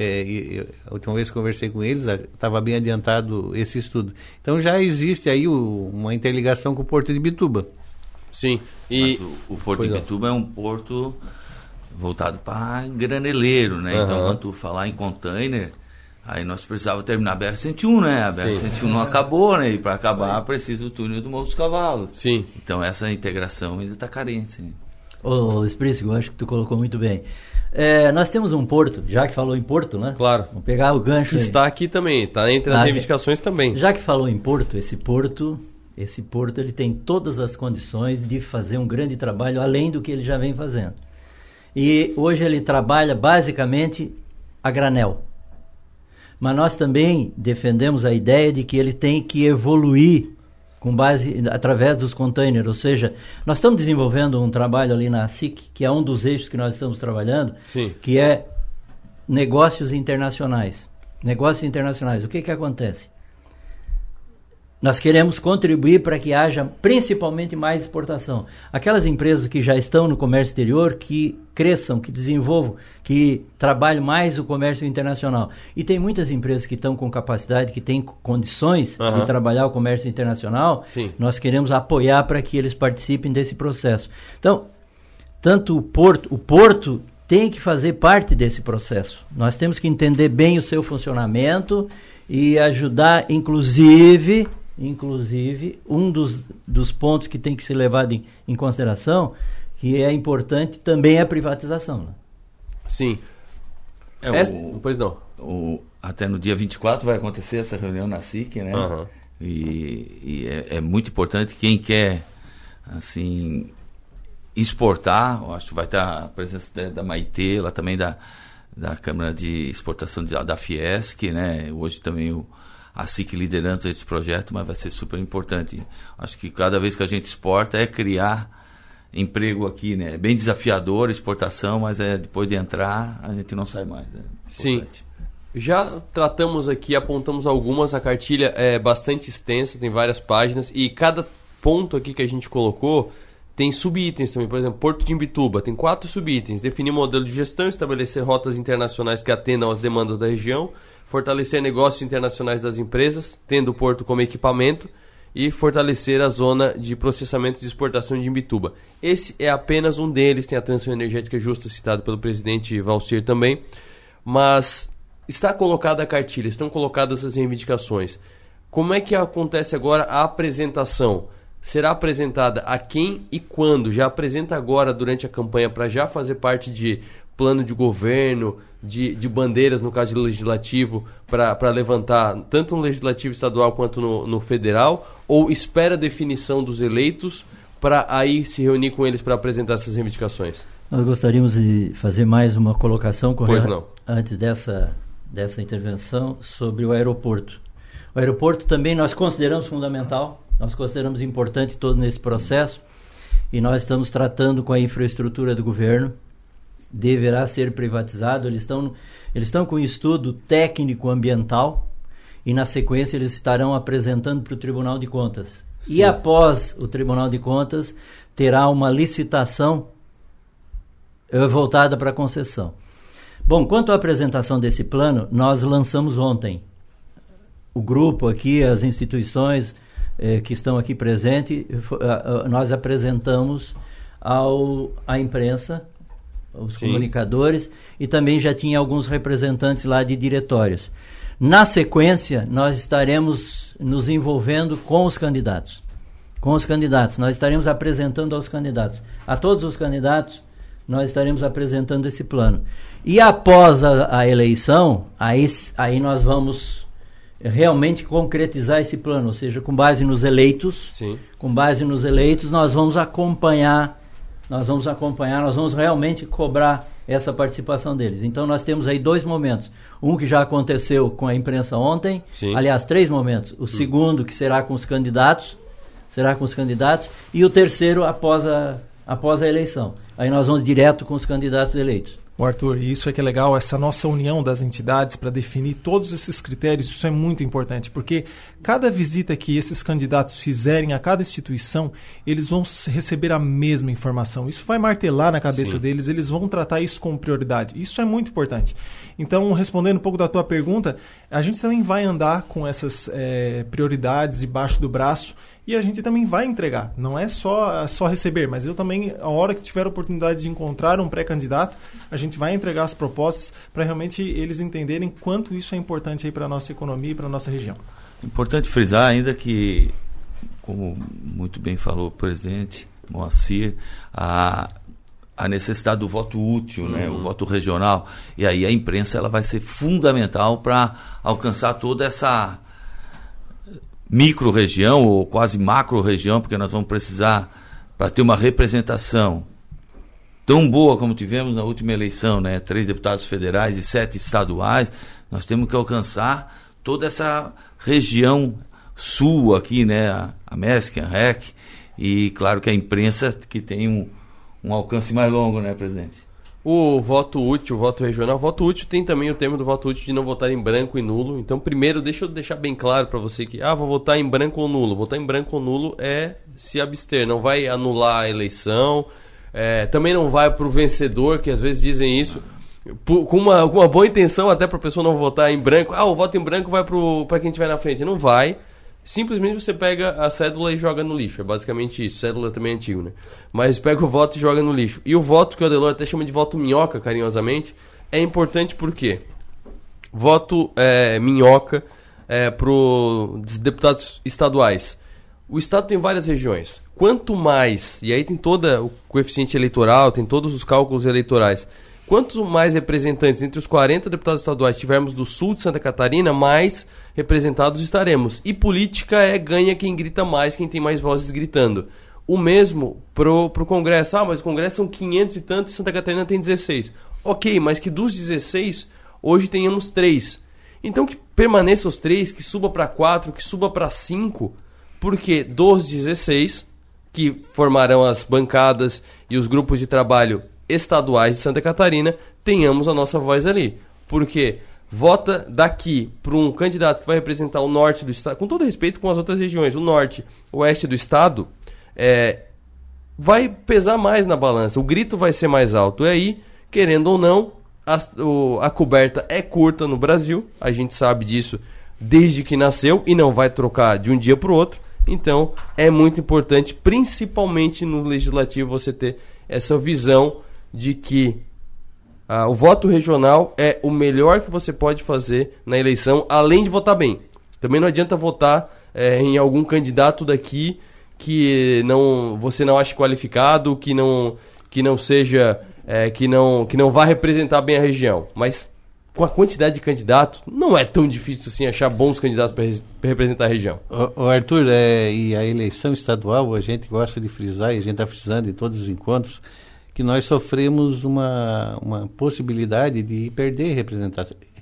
É, e- e a última vez que conversei com eles, estava bem adiantado esse estudo. Então já existe aí o- uma interligação com o Porto de Bituba. Sim. Mas o, o Porto Pois de não. Bituba é um porto voltado para graneleiro, né? Então, Aham. quando tu falar em container, aí nós precisávamos terminar a BR-101, né? A BR-101 Sim. não acabou, né? E para acabar, precisa o túnel do Morro dos Cavalos. Sim. Então, essa integração ainda está carente, sim. Ô, eu acho que tu colocou muito bem. Eh, nós temos um porto, já que falou em porto, né? Claro. Vamos pegar o gancho aí. Está aqui também, está entre as Ah, reivindicações também. Já que falou em Porto, esse Porto, esse Porto ele tem todas as condições de fazer um grande trabalho além do que ele já vem fazendo. E hoje ele trabalha basicamente a granel. Mas nós também defendemos a ideia de que ele tem que evoluir com base através dos containers, ou seja, nós estamos desenvolvendo um trabalho ali na SIC, que é um dos eixos que nós estamos trabalhando, Sim. que é negócios internacionais. Negócios internacionais. O que que acontece? Nós queremos contribuir para que haja principalmente mais exportação. Aquelas empresas que já estão no comércio exterior, que cresçam, que desenvolvam, que trabalhem mais o comércio internacional. E tem muitas empresas que estão com capacidade, que têm condições de trabalhar o comércio internacional. Sim. Nós queremos apoiar para que eles participem desse processo. Então, tanto o porto, o porto tem que fazer parte desse processo. Nós temos que entender bem o seu funcionamento e ajudar, inclusive, inclusive um dos, dos pontos que tem que ser levado em, em consideração, que é importante também é a privatização. né? Sim. É, o- Pois não. o- até no dia 24 vai acontecer essa reunião na SIC, né? Aham. E, e é, é muito importante quem quer, assim, exportar, eu acho que vai estar a presença da, da Maitê, lá também da, da Câmara de Exportação de- da Fiesc, né? Hoje também o, a SIC liderando esse projeto, mas vai ser super importante. Acho que cada vez que a gente exporta é criar emprego aqui, né? É bem desafiador a exportação, mas é depois de entrar a gente não sai mais. Né? Sim. Já tratamos aqui, apontamos algumas, a cartilha é bastante extensa, tem várias páginas e cada ponto aqui que a gente colocou tem subitens também. Por exemplo, Porto de Imbituba tem quatro subitens: definir modelo de gestão, estabelecer rotas internacionais que atendam às demandas da região, fortalecer negócios internacionais das empresas, tendo o porto como equipamento e fortalecer a zona de processamento de exportação de Imbituba. Esse é apenas um deles, tem a transição energética justa citado pelo presidente Valcir também, mas está colocada a cartilha, estão colocadas as reivindicações. Como é que acontece agora a apresentação? será apresentada a quem e quando? Já apresenta agora durante a campanha para já fazer parte de plano de governo, de, de bandeiras, no caso do legislativo, para levantar tanto no legislativo estadual quanto no, no federal? Ou espera a definição dos eleitos para aí se reunir com eles para apresentar essas reivindicações? Nós gostaríamos de fazer mais uma colocação não. antes dessa, dessa intervenção sobre o aeroporto. O aeroporto também nós consideramos fundamental, nós consideramos importante todo nesse processo e nós estamos tratando com a infraestrutura do governo. Deverá ser privatizado. Eles estão, eles estão com um estudo técnico ambiental e na sequência eles estarão apresentando para o Tribunal de Contas. Sim. E após o Tribunal de Contas terá uma licitação eh, voltada para a concessão. Bom, quanto à apresentação desse plano, nós lançamos ontem. O grupo aqui, as instituições eh, que estão aqui presentes, nós apresentamos ao, à imprensa, os Sim. comunicadores, e também já tinha alguns representantes lá de diretórios. Na sequência, nós estaremos nos envolvendo com os candidatos. Com os candidatos. Nós estaremos apresentando aos candidatos. A todos os candidatos, nós estaremos apresentando esse plano. E após a, a eleição, aí, aí nós vamos realmente concretizar esse plano, ou seja, com base nos eleitos, Sim. com base nos eleitos, nós vamos acompanhar, nós vamos acompanhar, nós vamos realmente cobrar essa participação deles. Então nós temos aí dois momentos. Um que já aconteceu com a imprensa ontem, Sim. aliás, três momentos. O hum. segundo que será com os candidatos, será com os candidatos, e o terceiro após a, após a eleição. Aí nós vamos direto com os candidatos eleitos. O Arthur, isso é que é legal, essa nossa união das entidades para definir todos esses critérios, isso é muito importante, porque cada visita que esses candidatos fizerem a cada instituição, eles vão receber a mesma informação. Isso vai martelar na cabeça Sim. deles, eles vão tratar isso como prioridade. Isso é muito importante. Então, respondendo um pouco da tua pergunta, a gente também vai andar com essas é, prioridades debaixo do braço e a gente também vai entregar. Não é só, só receber, mas eu também, a hora que tiver a oportunidade de encontrar um pré-candidato, a gente vai entregar as propostas para realmente eles entenderem quanto isso é importante para a nossa economia e para a nossa região. Importante frisar ainda que, como muito bem falou o presidente Moacir, a, a necessidade do voto útil, uhum. né, o uhum. voto regional. E aí a imprensa ela vai ser fundamental para alcançar toda essa micro-região ou quase macro-região, porque nós vamos precisar, para ter uma representação tão boa como tivemos na última eleição, né? três deputados federais e sete estaduais, nós temos que alcançar toda essa região sul aqui, né? a, a a REC, e claro que a imprensa que tem um, um alcance mais longo, né, presidente? O voto útil, o voto regional, o voto útil tem também o tema do voto útil de não votar em branco e nulo. Então, primeiro, deixa eu deixar bem claro para você que, ah, vou votar em branco ou nulo. Votar em branco ou nulo é se abster, não vai anular a eleição. É, também não vai para o vencedor, que às vezes dizem isso, por, com, uma, com uma boa intenção até para a pessoa não votar em branco. Ah, o voto em branco vai para quem estiver na frente. Não vai simplesmente você pega a cédula e joga no lixo. É basicamente isso. Cédula também é antigo, né? Mas pega o voto e joga no lixo. E o voto, que o Adelor até chama de voto minhoca, carinhosamente, é importante porque voto é, minhoca é, para os deputados estaduais. O estado tem várias regiões. Quanto mais, e aí tem todo o coeficiente eleitoral, tem todos os cálculos eleitorais. Quanto mais representantes entre os 40 deputados estaduais tivermos do sul de Santa Catarina, mais representados estaremos. E política é ganha quem grita mais, quem tem mais vozes gritando. O mesmo pro, pro Congresso. Ah, mas o Congresso são 500 e tanto e Santa Catarina tem 16. Ok, mas que dos 16, hoje tenhamos 3. Então que permaneça os 3, que suba para 4, que suba para 5, porque dos 16, que formarão as bancadas e os grupos de trabalho estaduais de Santa Catarina, tenhamos a nossa voz ali. Porque vota daqui para um candidato que vai representar o norte do estado, com todo respeito com as outras regiões, o norte, o oeste do estado, é, vai pesar mais na balança, o grito vai ser mais alto. E aí, querendo ou não, a, o, a coberta é curta no Brasil, a gente sabe disso desde que nasceu e não vai trocar de um dia para o outro. Então, é muito importante, principalmente no legislativo, você ter essa visão de que ah, o voto regional é o melhor que você pode fazer na eleição, além de votar bem. Também não adianta votar é, em algum candidato daqui que não você não acha qualificado, que não que não seja é, que não que não vá representar bem a região, mas com a quantidade de candidatos, não é tão difícil assim achar bons candidatos para representar a região. O, o Arthur, é, e a eleição estadual, a gente gosta de frisar, e a gente está frisando em todos os encontros, que nós sofremos uma, uma possibilidade de perder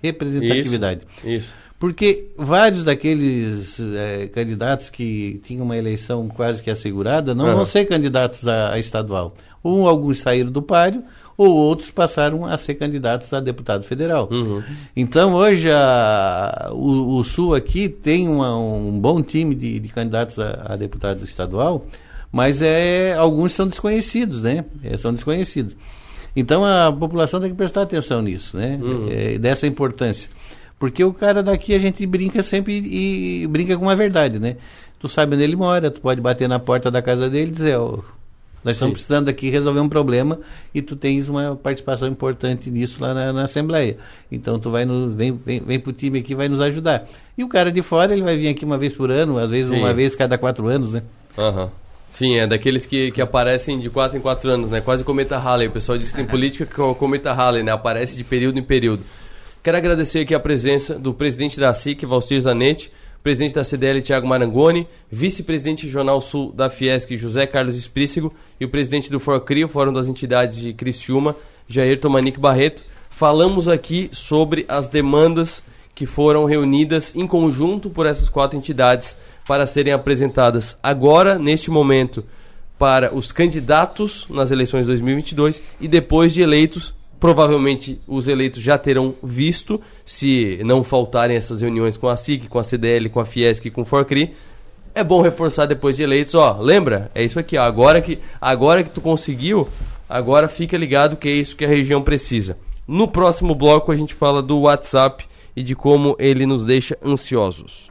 representatividade. Isso, isso. Porque vários daqueles é, candidatos que tinham uma eleição quase que assegurada não uhum. vão ser candidatos a, a estadual. Ou alguns saíram do páreo, ou outros passaram a ser candidatos a deputado federal. Uhum. Então, hoje, a, o, o, Sul aqui tem uma, um bom time de, de candidatos a, a, deputado estadual, mas é, alguns são desconhecidos, né? É, são desconhecidos. Então, a população tem que prestar atenção nisso, né? Uhum. É, dessa importância. Porque o cara daqui a gente brinca sempre e, e brinca com a verdade, né? Tu sabe onde ele mora, tu pode bater na porta da casa dele e dizer, oh, nós estamos Sim. precisando aqui resolver um problema e tu tens uma participação importante nisso lá na, na Assembleia. Então tu vai no, vem, vem, vem pro time aqui vai nos ajudar. E o cara de fora, ele vai vir aqui uma vez por ano, às vezes Sim. uma vez cada quatro anos, né? Aham. Uhum. Sim, é daqueles que, que aparecem de quatro em quatro anos, né? Quase cometa Halley. O pessoal diz que tem política que é o cometa Halley, né? Aparece de período em período. Quero agradecer aqui a presença do presidente da SIC, Valcir Zanetti, presidente da CDL Tiago Marangoni, vice-presidente regional sul da Fiesc José Carlos Esprícigo e o presidente do FORCRI, o Fórum das Entidades de Criciúma, Jair Tomanique Barreto. Falamos aqui sobre as demandas que foram reunidas em conjunto por essas quatro entidades para serem apresentadas agora, neste momento, para os candidatos nas eleições 2022 e depois de eleitos Provavelmente os eleitos já terão visto, se não faltarem essas reuniões com a SIC, com a CDL, com a Fiesc e com o Forcri. É bom reforçar depois de eleitos, ó, lembra? É isso aqui, ó, agora que agora que tu conseguiu, agora fica ligado que é isso que a região precisa. No próximo bloco a gente fala do WhatsApp e de como ele nos deixa ansiosos.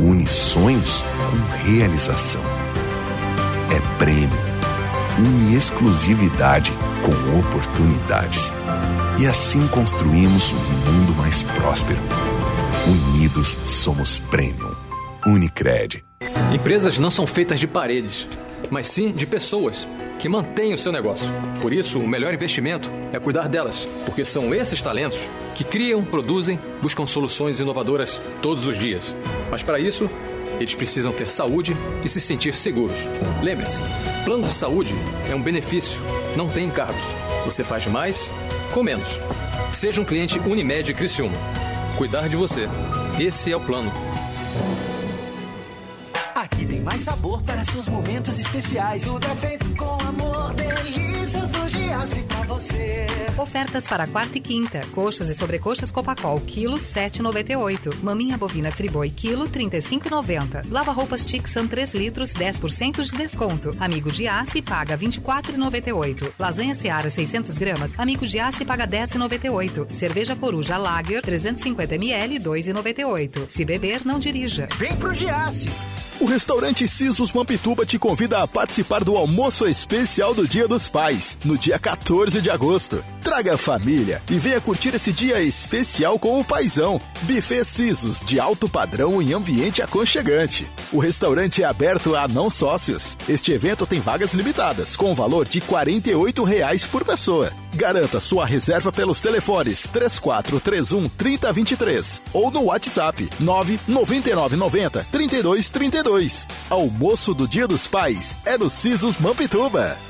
une sonhos com realização. É prêmio, une exclusividade com oportunidades. E assim construímos um mundo mais próspero. Unidos somos Premium. Unicred. Empresas não são feitas de paredes, mas sim de pessoas que mantêm o seu negócio. Por isso, o melhor investimento é cuidar delas, porque são esses talentos que criam, produzem, buscam soluções inovadoras todos os dias. Mas para isso, eles precisam ter saúde e se sentir seguros. Lembre-se, plano de saúde é um benefício, não tem encargos. Você faz mais com menos. Seja um cliente Unimed Criciúma. Cuidar de você. Esse é o plano. Aqui tem mais sabor para seus momentos especiais. Tudo é feito com amor, delícias do Giasse pra você. Ofertas para quarta e quinta. Coxas e sobrecoxas Copacol, quilo 7,98. Maminha bovina Friboi, quilo 35,90. Lava roupas Tixan 3 litros, 10% de desconto. Amigo Giasse paga 24,98. Lasanha Seara 600 gramas. Amigo Giasse paga 10,98. Cerveja Coruja Lager 350 ml 2,98. Se beber, não dirija. Vem pro Giasse. O restaurante Sisos Mampituba te convida a participar do almoço especial do Dia dos Pais, no dia 14 de agosto. Traga a família e venha curtir esse dia especial com o paizão. Buffet Sisos, de alto padrão em ambiente aconchegante. O restaurante é aberto a não sócios. Este evento tem vagas limitadas, com valor de 48 reais por pessoa. Garanta sua reserva pelos telefones 3431 3023 ou no WhatsApp 99990 3232. Almoço do Dia dos Pais é no Sisos Mampituba.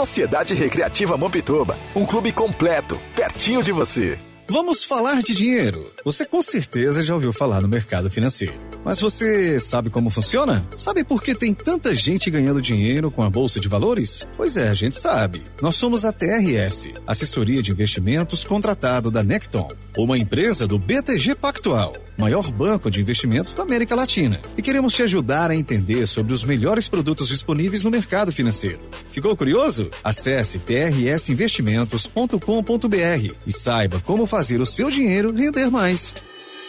Sociedade Recreativa Mampituba, um clube completo, pertinho de você. Vamos falar de dinheiro. Você com certeza já ouviu falar no mercado financeiro. Mas você sabe como funciona? Sabe por que tem tanta gente ganhando dinheiro com a Bolsa de Valores? Pois é, a gente sabe. Nós somos a TRS, Assessoria de Investimentos contratado da Necton, uma empresa do BTG Pactual, maior banco de investimentos da América Latina. E queremos te ajudar a entender sobre os melhores produtos disponíveis no mercado financeiro. Ficou curioso? Acesse trsinvestimentos.com.br e saiba como fazer o seu dinheiro render mais.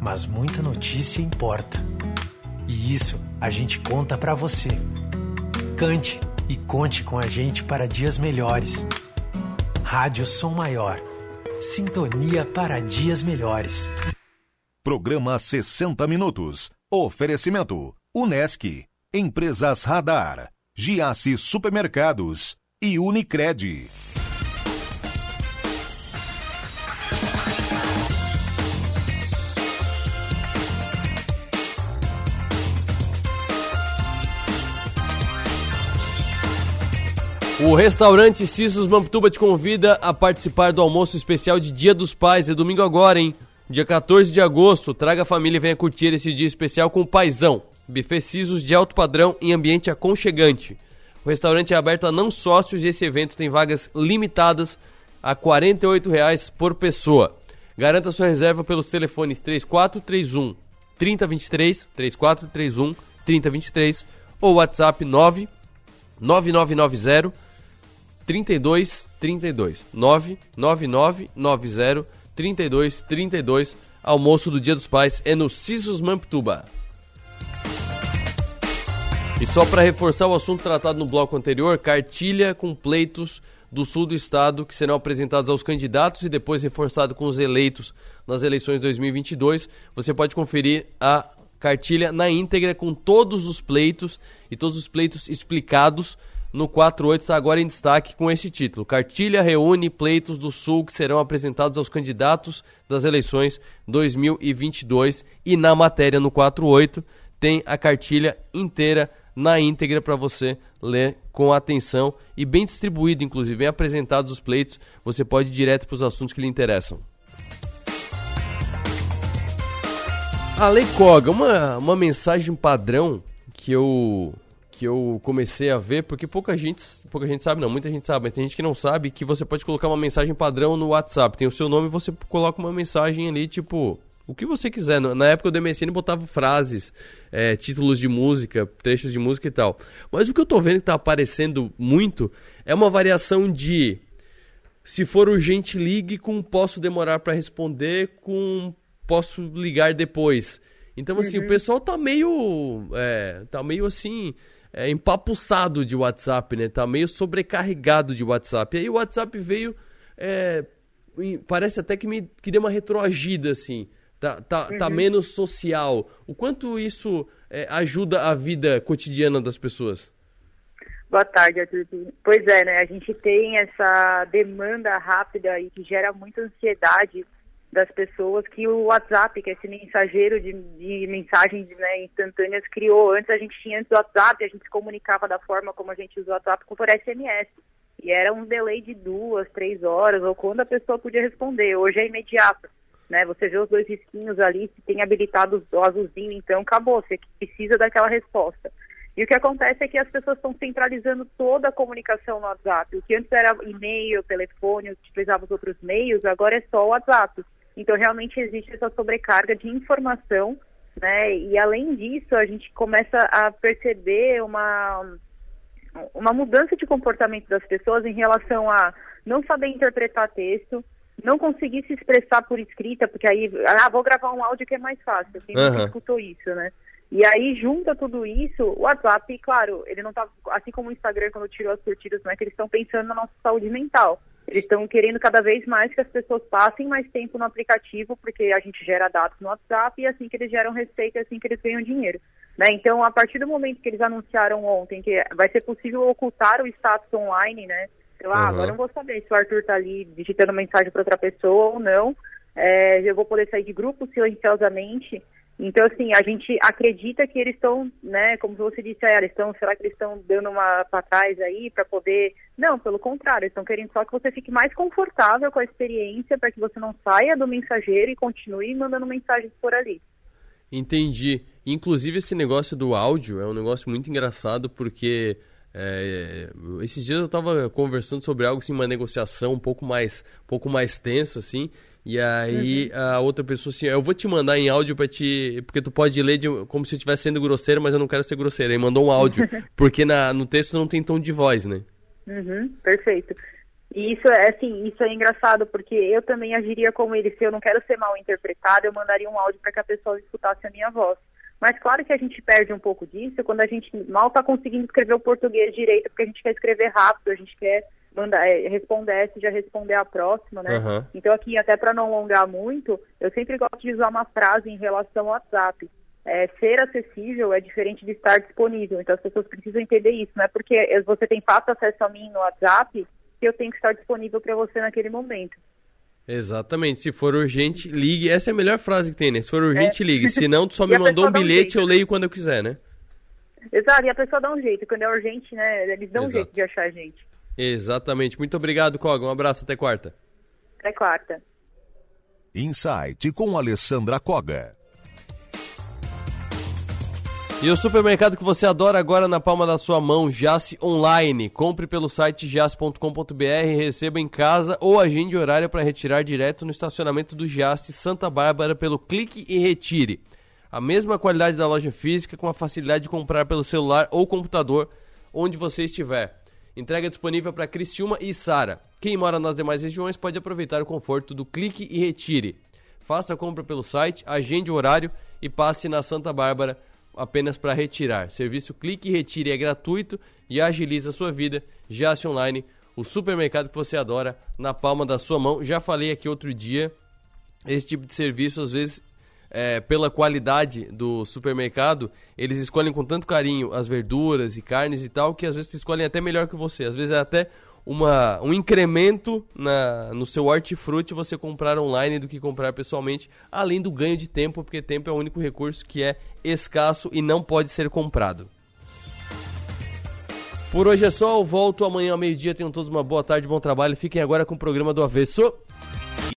mas muita notícia importa. E isso a gente conta para você. Cante e conte com a gente para dias melhores. Rádio Som Maior. Sintonia para dias melhores. Programa 60 Minutos. Oferecimento: Unesc, Empresas Radar, Giasse Supermercados e Unicred. O restaurante Cissos Mamptuba te convida a participar do almoço especial de Dia dos Pais. É domingo agora, hein? Dia 14 de agosto. Traga a família e venha curtir esse dia especial com o paizão. Buffet Cisos de alto padrão em ambiente aconchegante. O restaurante é aberto a não sócios e esse evento tem vagas limitadas a R$ 48,00 por pessoa. Garanta sua reserva pelos telefones 3431 3023, 3431 3023 ou WhatsApp 9 9990 3232 99990 3232 Almoço do Dia dos Pais é no Cisos Mamptuba. E só para reforçar o assunto tratado no bloco anterior, cartilha com pleitos do sul do estado que serão apresentados aos candidatos e depois reforçado com os eleitos nas eleições de 2022. Você pode conferir a cartilha na íntegra com todos os pleitos e todos os pleitos explicados no 48 está agora em destaque com esse título. Cartilha reúne pleitos do Sul que serão apresentados aos candidatos das eleições 2022 e na matéria no 48 tem a cartilha inteira na íntegra para você ler com atenção e bem distribuído, inclusive, bem apresentados os pleitos, você pode ir direto para os assuntos que lhe interessam. A Lei Koga, uma, uma mensagem padrão que eu que eu comecei a ver, porque pouca gente, pouca gente sabe, não, muita gente sabe, mas tem gente que não sabe que você pode colocar uma mensagem padrão no WhatsApp. Tem o seu nome e você coloca uma mensagem ali, tipo, o que você quiser. Na época do MSN botava frases, é, títulos de música, trechos de música e tal. Mas o que eu tô vendo que tá aparecendo muito é uma variação de se for urgente, ligue com posso demorar para responder com posso ligar depois. Então, assim, uhum. o pessoal tá meio. É, tá meio assim é, empapuçado de WhatsApp, né? Tá meio sobrecarregado de WhatsApp. E aí o WhatsApp veio é, parece até que me que deu uma retroagida, assim. Tá, tá, tá uhum. tá menos social. O quanto isso é, ajuda a vida cotidiana das pessoas? Boa tarde, Arthur. Pois é, né? A gente tem essa demanda rápida e que gera muita ansiedade das pessoas que o WhatsApp, que é esse mensageiro de, de mensagens né, instantâneas, criou. Antes a gente tinha antes o WhatsApp, a gente se comunicava da forma como a gente usa o WhatsApp por SMS. E era um delay de duas, três horas, ou quando a pessoa podia responder. Hoje é imediato. Né? Você vê os dois risquinhos ali, se tem habilitado o azulzinho, então acabou, você precisa daquela resposta. E o que acontece é que as pessoas estão centralizando toda a comunicação no WhatsApp. O que antes era e-mail, telefone, utilizava os outros meios, agora é só o WhatsApp. Então, realmente existe essa sobrecarga de informação, né? E além disso, a gente começa a perceber uma, uma mudança de comportamento das pessoas em relação a não saber interpretar texto, não conseguir se expressar por escrita, porque aí, ah, vou gravar um áudio que é mais fácil. Quem uhum. escutou isso, né? E aí, junta tudo isso, o WhatsApp, claro, ele não tá, assim como o Instagram, quando tirou as curtidas, não é que eles estão pensando na nossa saúde mental. Eles estão querendo cada vez mais que as pessoas passem mais tempo no aplicativo, porque a gente gera dados no WhatsApp e é assim que eles geram receita, é assim que eles ganham dinheiro. Né? Então, a partir do momento que eles anunciaram ontem que vai ser possível ocultar o status online, né? Ah, uhum. agora eu não vou saber se o Arthur está ali digitando mensagem para outra pessoa ou não. É, eu vou poder sair de grupo silenciosamente. Então, assim, a gente acredita que eles estão, né, como você disse, ah, eles estão, será que eles estão dando uma para trás aí para poder. Não, pelo contrário, eles estão querendo só que você fique mais confortável com a experiência para que você não saia do mensageiro e continue mandando mensagens por ali. Entendi. Inclusive, esse negócio do áudio é um negócio muito engraçado porque. É, esses dias eu estava conversando sobre algo assim, uma negociação um pouco mais, um pouco mais tenso assim, e aí uhum. a outra pessoa assim, eu vou te mandar em áudio para te. Porque tu pode ler de, como se eu estivesse sendo grosseiro, mas eu não quero ser grosseiro. Aí mandou um áudio. porque na, no texto não tem tom de voz, né? Uhum, perfeito. E isso é assim, isso é engraçado, porque eu também agiria como ele. Se eu não quero ser mal interpretado, eu mandaria um áudio para que a pessoa escutasse a minha voz. Mas claro que a gente perde um pouco disso quando a gente mal está conseguindo escrever o português direito, porque a gente quer escrever rápido, a gente quer mandar, é, responder essa e já responder a próxima, né? Uhum. Então aqui, até para não alongar muito, eu sempre gosto de usar uma frase em relação ao WhatsApp. É, ser acessível é diferente de estar disponível. Então as pessoas precisam entender isso. Não é porque você tem fácil acesso a mim no WhatsApp que eu tenho que estar disponível para você naquele momento. Exatamente. Se for urgente, ligue. Essa é a melhor frase que tem, né? Se for urgente, é. ligue. Se não, tu só me mandou um bilhete, um eu leio quando eu quiser, né? Exato, e a pessoa dá um jeito. Quando é urgente, né? Eles dão Exato. um jeito de achar a gente. Exatamente. Muito obrigado, Koga. Um abraço, até quarta. Até quarta. Insight com Alessandra Koga. E o supermercado que você adora agora na palma da sua mão, Jace Online. Compre pelo site jace.com.br, receba em casa ou agende horário para retirar direto no estacionamento do Jace Santa Bárbara pelo clique e retire. A mesma qualidade da loja física com a facilidade de comprar pelo celular ou computador onde você estiver. Entrega disponível para Criciúma e Sara. Quem mora nas demais regiões pode aproveitar o conforto do clique e retire. Faça a compra pelo site, agende o horário e passe na Santa Bárbara apenas para retirar. Serviço clique e retire é gratuito e agiliza a sua vida. Jace Online, o supermercado que você adora, na palma da sua mão. Já falei aqui outro dia, esse tipo de serviço às vezes é, pela qualidade do supermercado, eles escolhem com tanto carinho as verduras e carnes e tal, que às vezes escolhem até melhor que você. Às vezes é até uma, um incremento na, no seu hortifruti você comprar online do que comprar pessoalmente, além do ganho de tempo, porque tempo é o único recurso que é escasso e não pode ser comprado. Por hoje é só, eu volto amanhã ao meio-dia. Tenham todos uma boa tarde, bom trabalho. Fiquem agora com o programa do Avesso.